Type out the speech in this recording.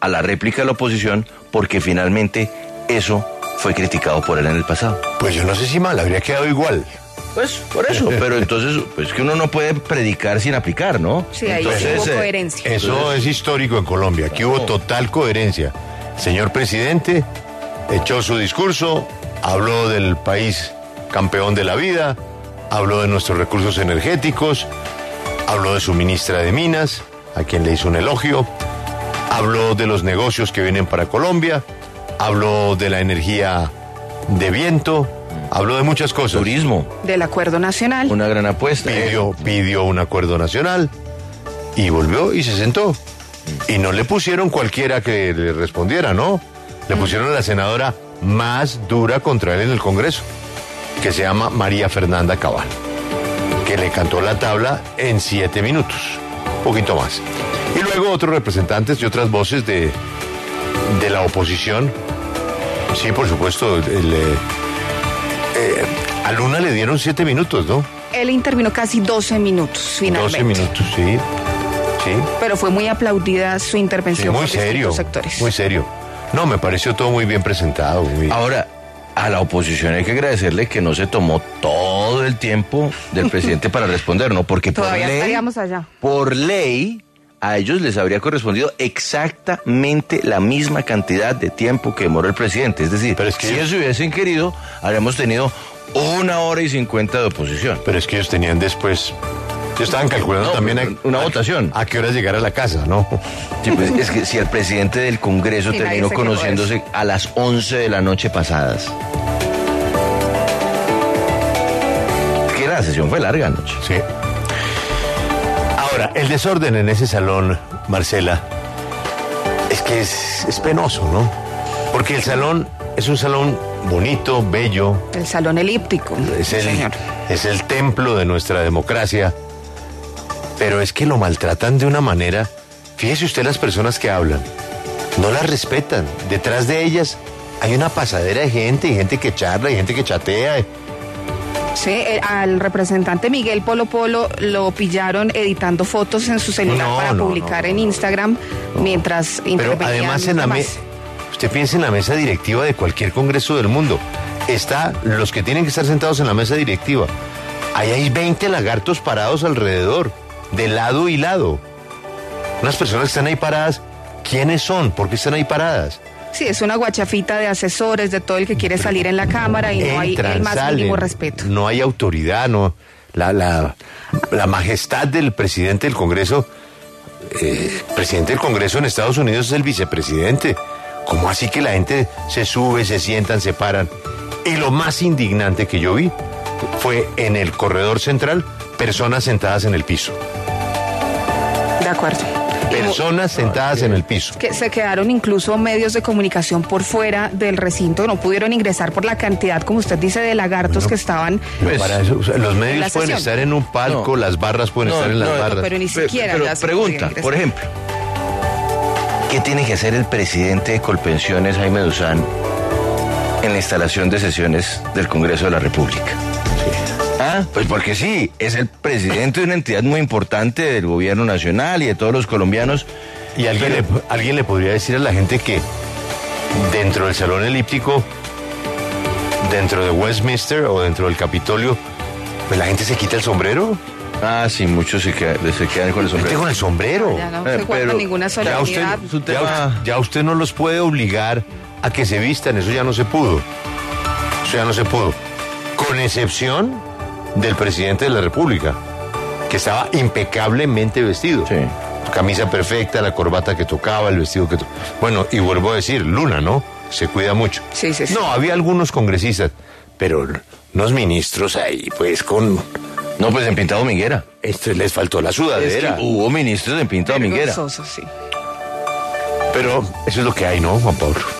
a la réplica de la oposición porque finalmente eso fue criticado por él en el pasado. Pues yo no sé si mal, habría quedado igual. Pues por eso, pero entonces, pues que uno no puede predicar sin aplicar, ¿no? Sí, ahí sí Entonces, hubo eh, coherencia. Eso es histórico en Colombia. Aquí hubo total coherencia. Señor presidente echó su discurso, habló del país campeón de la vida, habló de nuestros recursos energéticos, habló de su ministra de Minas, a quien le hizo un elogio, habló de los negocios que vienen para Colombia, habló de la energía de viento, habló de muchas cosas. Turismo, Del acuerdo nacional. una gran apuesta. pidió, pidió un acuerdo nacional y volvió y se sentó. Y no le pusieron cualquiera que le respondiera, ¿no? Le pusieron a la senadora más dura contra él en el Congreso, que se llama María Fernanda Cabal, que le cantó la tabla en siete minutos, poquito más. Y luego otros representantes y otras voces de, de la oposición. Sí, por supuesto, el, eh, eh, a Luna le dieron siete minutos, ¿no? Él intervino casi 12 minutos finalmente. 12 minutos, sí. Sí. Pero fue muy aplaudida su sí, intervención muy por serio. sectores. Muy serio. No, me pareció todo muy bien presentado. muy- Ahora, a la oposición hay que agradecerle que no se tomó todo el tiempo del presidente para responder, ¿no? Porque por ley, estaríamos allá. por ley, a ellos les habría correspondido exactamente la misma cantidad de tiempo que demoró el presidente. Es decir, Pero es que si ellos- ellos hubiesen querido, habríamos tenido una hora y cincuenta de oposición. Pero es que ellos tenían después. Ellos estaban calculando No, también a, una a- votación. A, qué horas llegar a la casa, ¿no? Sí, pues, es que si el presidente del Congreso Y terminó conociéndose a las 11 de la noche pasadas. Es que la sesión fue larga anoche. Sí. Ahora, el desorden en ese salón, Marcela, es que es, es penoso, ¿no? Porque el salón es un salón bonito, bello, El salón elíptico. es el, señor. es el templo de nuestra democracia, pero es que lo maltratan de una manera. Fíjese usted las personas que hablan, no las respetan. Detrás de ellas hay una pasadera de gente, y gente que charla, y gente que chatea. Sí, eh, al representante Miguel Polo Polo lo pillaron editando fotos en su celular No, para no, publicar no, en Instagram mientras Pero además en la mesa, usted piensa en la mesa directiva de cualquier congreso del mundo. Está los que tienen que estar sentados en la mesa directiva. Ahí hay 20 lagartos parados alrededor, de lado y lado. Unas personas que están ahí paradas, ¿quiénes son? ¿Por qué están ahí paradas? Sí, es una guachafita de asesores de todo el que quiere salir en la cámara y no hay el más salen, mínimo respeto. No hay autoridad, no. La, la, la majestad del presidente del Congreso, eh, presidente del Congreso en Estados Unidos es el vicepresidente. ¿Cómo así que la gente se sube, se sientan, se paran? Y lo más indignante que yo vi fue en el corredor central, personas sentadas en el piso. De acuerdo. Personas sentadas en el piso. que se quedaron incluso medios de comunicación por fuera del recinto, no pudieron ingresar por la cantidad, como usted dice, de lagartos que estaban. Pues, Para eso, o sea, los medios pueden estar en un palco, No. las barras pueden No, estar en las no, barras. pero ni siquiera pero se pregunta, por ejemplo, ¿qué tiene que hacer el presidente de Colpensiones, Jaime Duzán, en la instalación de sesiones del Congreso de la República? Ah, pues porque sí, es el presidente de una entidad muy importante del gobierno nacional y de todos los colombianos. Y alguien, le, alguien le podría decir a la gente que dentro del salón elíptico, dentro de Westminster o dentro del Capitolio, pues la gente se quita el sombrero. Ah, sí, muchos se, queda- se quedan con el sombrero. con el sombrero. Ya no Eh, se guarda pero ninguna Ya usted, solidaridad. Ya usted- ya usted no los puede obligar a que se vistan, eso ya no se pudo. Eso ya no se pudo. Con excepción del presidente de la República, que estaba impecablemente vestido. Sí. Camisa perfecta, la corbata que tocaba, el vestido que to- Bueno, y vuelvo a decir, Luna, ¿no? Se cuida mucho. Sí, sí, sí. No, había algunos congresistas, pero unos ministros ahí, pues con... No, pues en Pintado Minguera. Esto les faltó la Es que sudadera. hubo ministros en Pintado Minguera. Sí. Pero eso es lo que hay, ¿no, Juan Pablo?